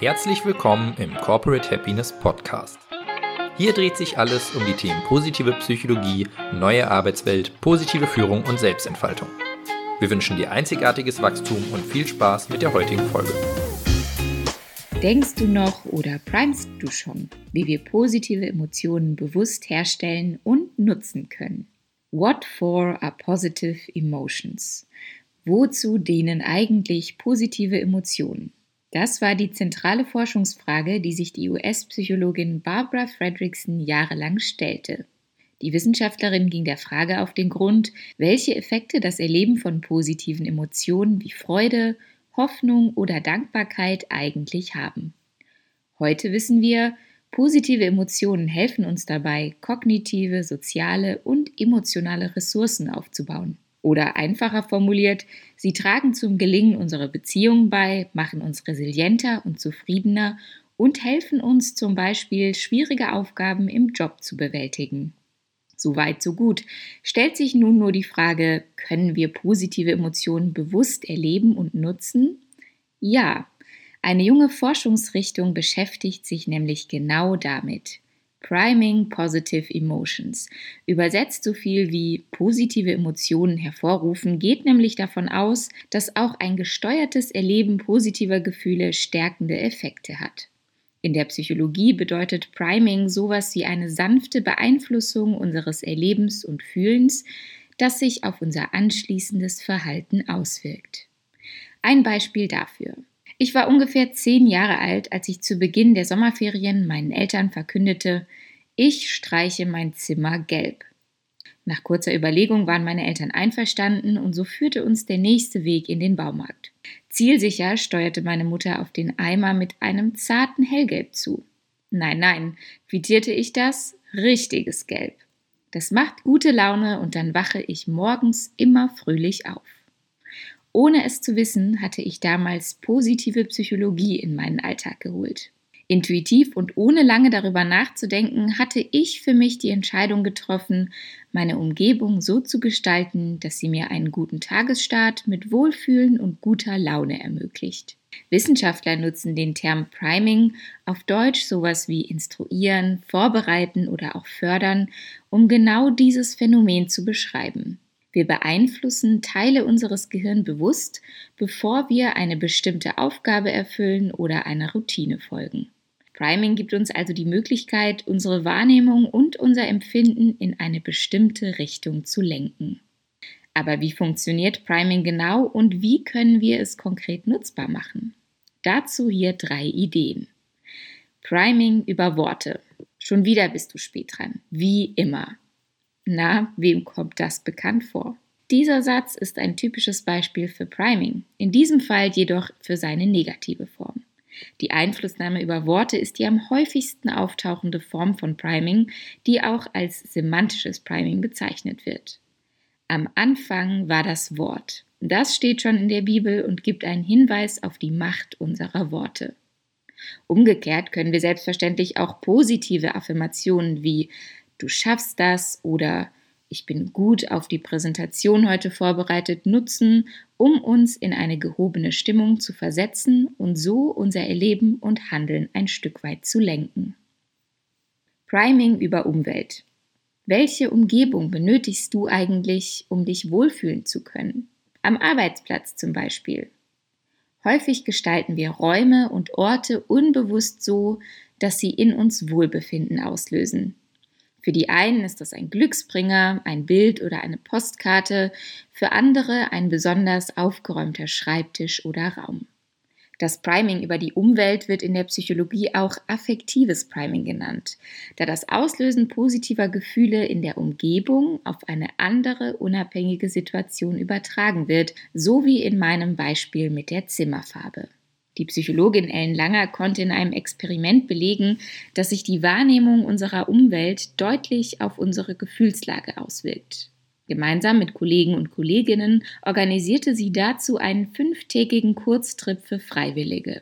Herzlich willkommen im Corporate Happiness Podcast. Hier dreht sich alles um die Themen positive Psychologie, neue Arbeitswelt, positive Führung und Selbstentfaltung. Wir wünschen dir einzigartiges Wachstum und viel Spaß mit der heutigen Folge. Denkst du noch oder primest du schon, wie wir positive Emotionen bewusst herstellen und nutzen können? What for are positive emotions? Wozu dienen eigentlich positive Emotionen? Das war die zentrale Forschungsfrage, die sich die US-Psychologin Barbara Fredrickson jahrelang stellte. Die Wissenschaftlerin ging der Frage auf den Grund, welche Effekte das Erleben von positiven Emotionen wie Freude, Hoffnung oder Dankbarkeit eigentlich haben. Heute wissen wir, positive Emotionen helfen uns dabei, kognitive, soziale und emotionale Ressourcen aufzubauen. Oder einfacher formuliert, sie tragen zum Gelingen unserer Beziehungen bei, machen uns resilienter und zufriedener und helfen uns zum Beispiel, schwierige Aufgaben im Job zu bewältigen. Soweit, so gut. Stellt sich nun nur die Frage, können wir positive Emotionen bewusst erleben und nutzen? Ja, eine junge Forschungsrichtung beschäftigt sich nämlich genau damit. Priming Positive Emotions. Übersetzt so viel wie positive Emotionen hervorrufen, geht nämlich davon aus, dass auch ein gesteuertes Erleben positiver Gefühle stärkende Effekte hat. In der Psychologie bedeutet Priming sowas wie eine sanfte Beeinflussung unseres Erlebens und Fühlens, das sich auf unser anschließendes Verhalten auswirkt. Ein Beispiel dafür. Ich war ungefähr zehn Jahre alt, als ich zu Beginn der Sommerferien meinen Eltern verkündete, ich streiche mein Zimmer gelb. Nach kurzer Überlegung waren meine Eltern einverstanden und so führte uns der nächste Weg in den Baumarkt. Zielsicher steuerte meine Mutter auf den Eimer mit einem zarten Hellgelb zu. Nein, nein, quittierte ich das? Richtiges Gelb. Das macht gute Laune und dann wache ich morgens immer fröhlich auf. Ohne es zu wissen, hatte ich damals positive Psychologie in meinen Alltag geholt. Intuitiv und ohne lange darüber nachzudenken, hatte ich für mich die Entscheidung getroffen, meine Umgebung so zu gestalten, dass sie mir einen guten Tagesstart mit Wohlfühlen und guter Laune ermöglicht. Wissenschaftler nutzen den Term Priming, auf Deutsch sowas wie instruieren, vorbereiten oder auch fördern, um genau dieses Phänomen zu beschreiben. Wir beeinflussen Teile unseres Gehirns bewusst, bevor wir eine bestimmte Aufgabe erfüllen oder einer Routine folgen. Priming gibt uns also die Möglichkeit, unsere Wahrnehmung und unser Empfinden in eine bestimmte Richtung zu lenken. Aber wie funktioniert Priming genau und wie können wir es konkret nutzbar machen? Dazu hier drei Ideen. Priming über Worte. Schon wieder bist du spät dran. Wie immer. Na, wem kommt das bekannt vor? Dieser Satz ist ein typisches Beispiel für Priming, in diesem Fall jedoch für seine negative Form. Die Einflussnahme über Worte ist die am häufigsten auftauchende Form von Priming, die auch als semantisches Priming bezeichnet wird. Am Anfang war das Wort. Das steht schon in der Bibel und gibt einen Hinweis auf die Macht unserer Worte. Umgekehrt können wir selbstverständlich auch positive Affirmationen wie du schaffst das oder ich bin gut auf die Präsentation heute vorbereitet nutzen, um uns in eine gehobene Stimmung zu versetzen und so unser Erleben und Handeln ein Stück weit zu lenken. Priming über Umwelt. Welche Umgebung benötigst du eigentlich, um dich wohlfühlen zu können? Am Arbeitsplatz zum Beispiel. Häufig gestalten wir Räume und Orte unbewusst so, dass sie in uns Wohlbefinden auslösen. Für die einen ist das ein Glücksbringer, ein Bild oder eine Postkarte, für andere ein besonders aufgeräumter Schreibtisch oder Raum. Das Priming über die Umwelt wird in der Psychologie auch affektives Priming genannt, da das Auslösen positiver Gefühle in der Umgebung auf eine andere unabhängige Situation übertragen wird, so wie in meinem Beispiel mit der Zimmerfarbe. Die Psychologin Ellen Langer konnte in einem Experiment belegen, dass sich die Wahrnehmung unserer Umwelt deutlich auf unsere Gefühlslage auswirkt. Gemeinsam mit Kollegen und Kolleginnen organisierte sie dazu einen fünftägigen Kurztrip für Freiwillige.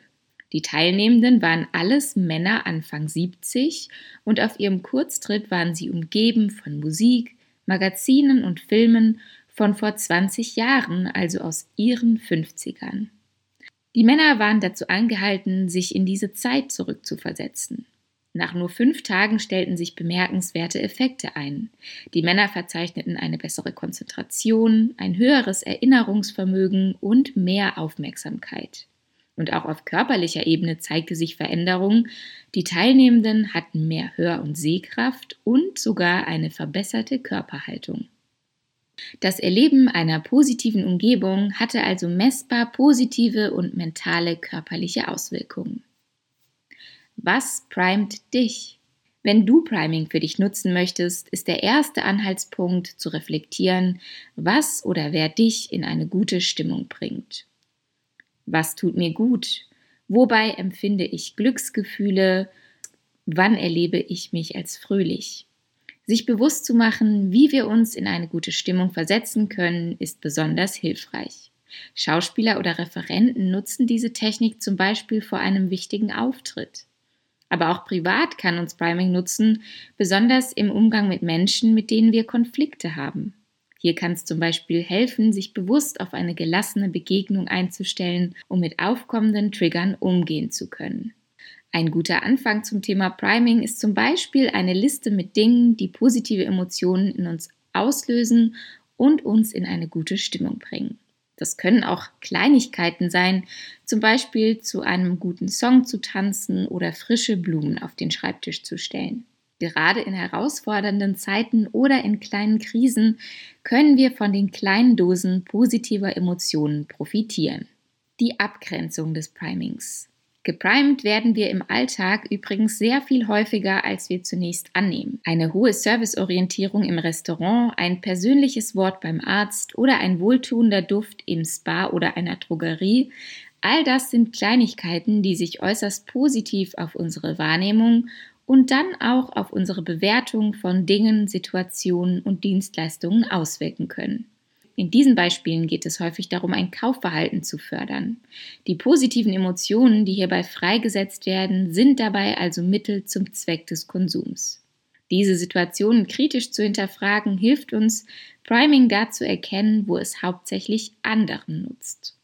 Die Teilnehmenden waren alles Männer Anfang 70 und auf ihrem Kurztrip waren sie umgeben von Musik, Magazinen und Filmen von vor 20 Jahren, also aus ihren 50ern. Die Männer waren dazu angehalten, sich in diese Zeit zurückzuversetzen. Nach nur fünf Tagen stellten sich bemerkenswerte Effekte ein. Die Männer verzeichneten eine bessere Konzentration, ein höheres Erinnerungsvermögen und mehr Aufmerksamkeit. Und auch auf körperlicher Ebene zeigte sich Veränderung. Die Teilnehmenden hatten mehr Hör- und Sehkraft und sogar eine verbesserte Körperhaltung. Das Erleben einer positiven Umgebung hatte also messbar positive und mentale körperliche Auswirkungen. Was primet dich? Wenn du Priming für dich nutzen möchtest, ist der erste Anhaltspunkt zu reflektieren, was oder wer dich in eine gute Stimmung bringt. Was tut mir gut? Wobei empfinde ich Glücksgefühle? Wann erlebe ich mich als fröhlich? Sich bewusst zu machen, wie wir uns in eine gute Stimmung versetzen können, ist besonders hilfreich. Schauspieler oder Referenten nutzen diese Technik zum Beispiel vor einem wichtigen Auftritt. Aber auch privat kann uns Priming nutzen, besonders im Umgang mit Menschen, mit denen wir Konflikte haben. Hier kann es zum Beispiel helfen, sich bewusst auf eine gelassene Begegnung einzustellen, um mit aufkommenden Triggern umgehen zu können. Ein guter Anfang zum Thema Priming ist zum Beispiel eine Liste mit Dingen, die positive Emotionen in uns auslösen und uns in eine gute Stimmung bringen. Das können auch Kleinigkeiten sein, zum Beispiel zu einem guten Song zu tanzen oder frische Blumen auf den Schreibtisch zu stellen. Gerade in herausfordernden Zeiten oder in kleinen Krisen können wir von den kleinen Dosen positiver Emotionen profitieren. Die Abgrenzung des Primings. Geprimed werden wir im Alltag übrigens sehr viel häufiger, als wir zunächst annehmen. Eine hohe Serviceorientierung im Restaurant, ein persönliches Wort beim Arzt oder ein wohltuender Duft im Spa oder einer Drogerie, all das sind Kleinigkeiten, die sich äußerst positiv auf unsere Wahrnehmung und dann auch auf unsere Bewertung von Dingen, Situationen und Dienstleistungen auswirken können. In diesen Beispielen geht es häufig darum, ein Kaufverhalten zu fördern. Die positiven Emotionen, die hierbei freigesetzt werden, sind dabei also Mittel zum Zweck des Konsums. Diese Situationen kritisch zu hinterfragen, hilft uns, Priming da zu erkennen, wo es hauptsächlich anderen nutzt.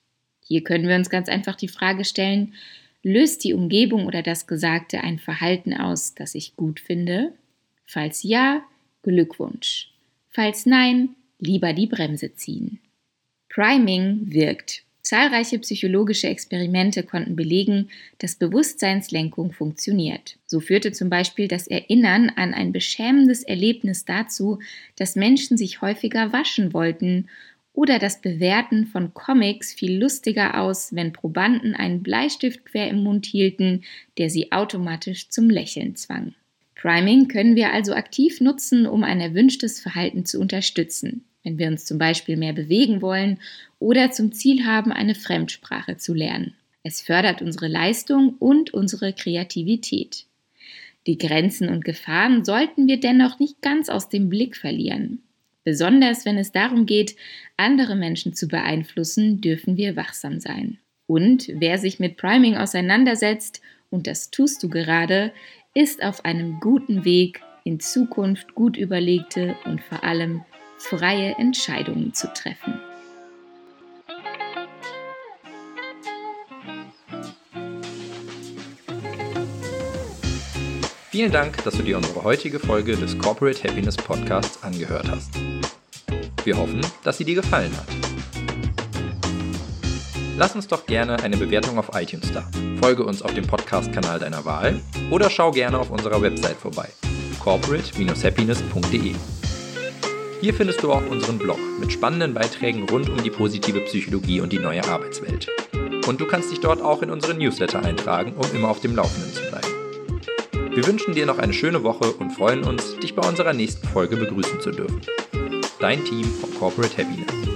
Hier können wir uns ganz einfach die Frage stellen, löst die Umgebung oder das Gesagte ein Verhalten aus, das ich gut finde? Falls ja, Glückwunsch. Falls nein, lieber die Bremse ziehen. Priming wirkt. Zahlreiche psychologische Experimente konnten belegen, dass Bewusstseinslenkung funktioniert. So führte zum Beispiel das Erinnern an ein beschämendes Erlebnis dazu, dass Menschen sich häufiger waschen wollten oder das Bewerten von Comics fiel lustiger aus, wenn Probanden einen Bleistift quer im Mund hielten, der sie automatisch zum Lächeln zwang. Priming können wir also aktiv nutzen, um ein erwünschtes Verhalten zu unterstützen wenn wir uns zum Beispiel mehr bewegen wollen oder zum Ziel haben, eine Fremdsprache zu lernen. Es fördert unsere Leistung und unsere Kreativität. Die Grenzen und Gefahren sollten wir dennoch nicht ganz aus dem Blick verlieren. Besonders wenn es darum geht, andere Menschen zu beeinflussen, dürfen wir wachsam sein. Und wer sich mit Priming auseinandersetzt, und das tust du gerade, ist auf einem guten Weg, in Zukunft gut überlegte und vor allem freie Entscheidungen zu treffen. Vielen Dank, dass du dir unsere heutige Folge des Corporate Happiness Podcasts angehört hast. Wir hoffen, dass sie dir gefallen hat. Lass uns doch gerne eine Bewertung auf iTunes da. Folge uns auf dem Podcast-Kanal deiner Wahl oder schau gerne auf unserer Website vorbei corporate-happiness.de. Hier findest du auch unseren Blog mit spannenden Beiträgen rund um die positive Psychologie und die neue Arbeitswelt. Und du kannst dich dort auch in unseren Newsletter eintragen, um immer auf dem Laufenden zu bleiben. Wir wünschen dir noch eine schöne Woche und freuen uns, dich bei unserer nächsten Folge begrüßen zu dürfen. Dein Team von Corporate Happiness.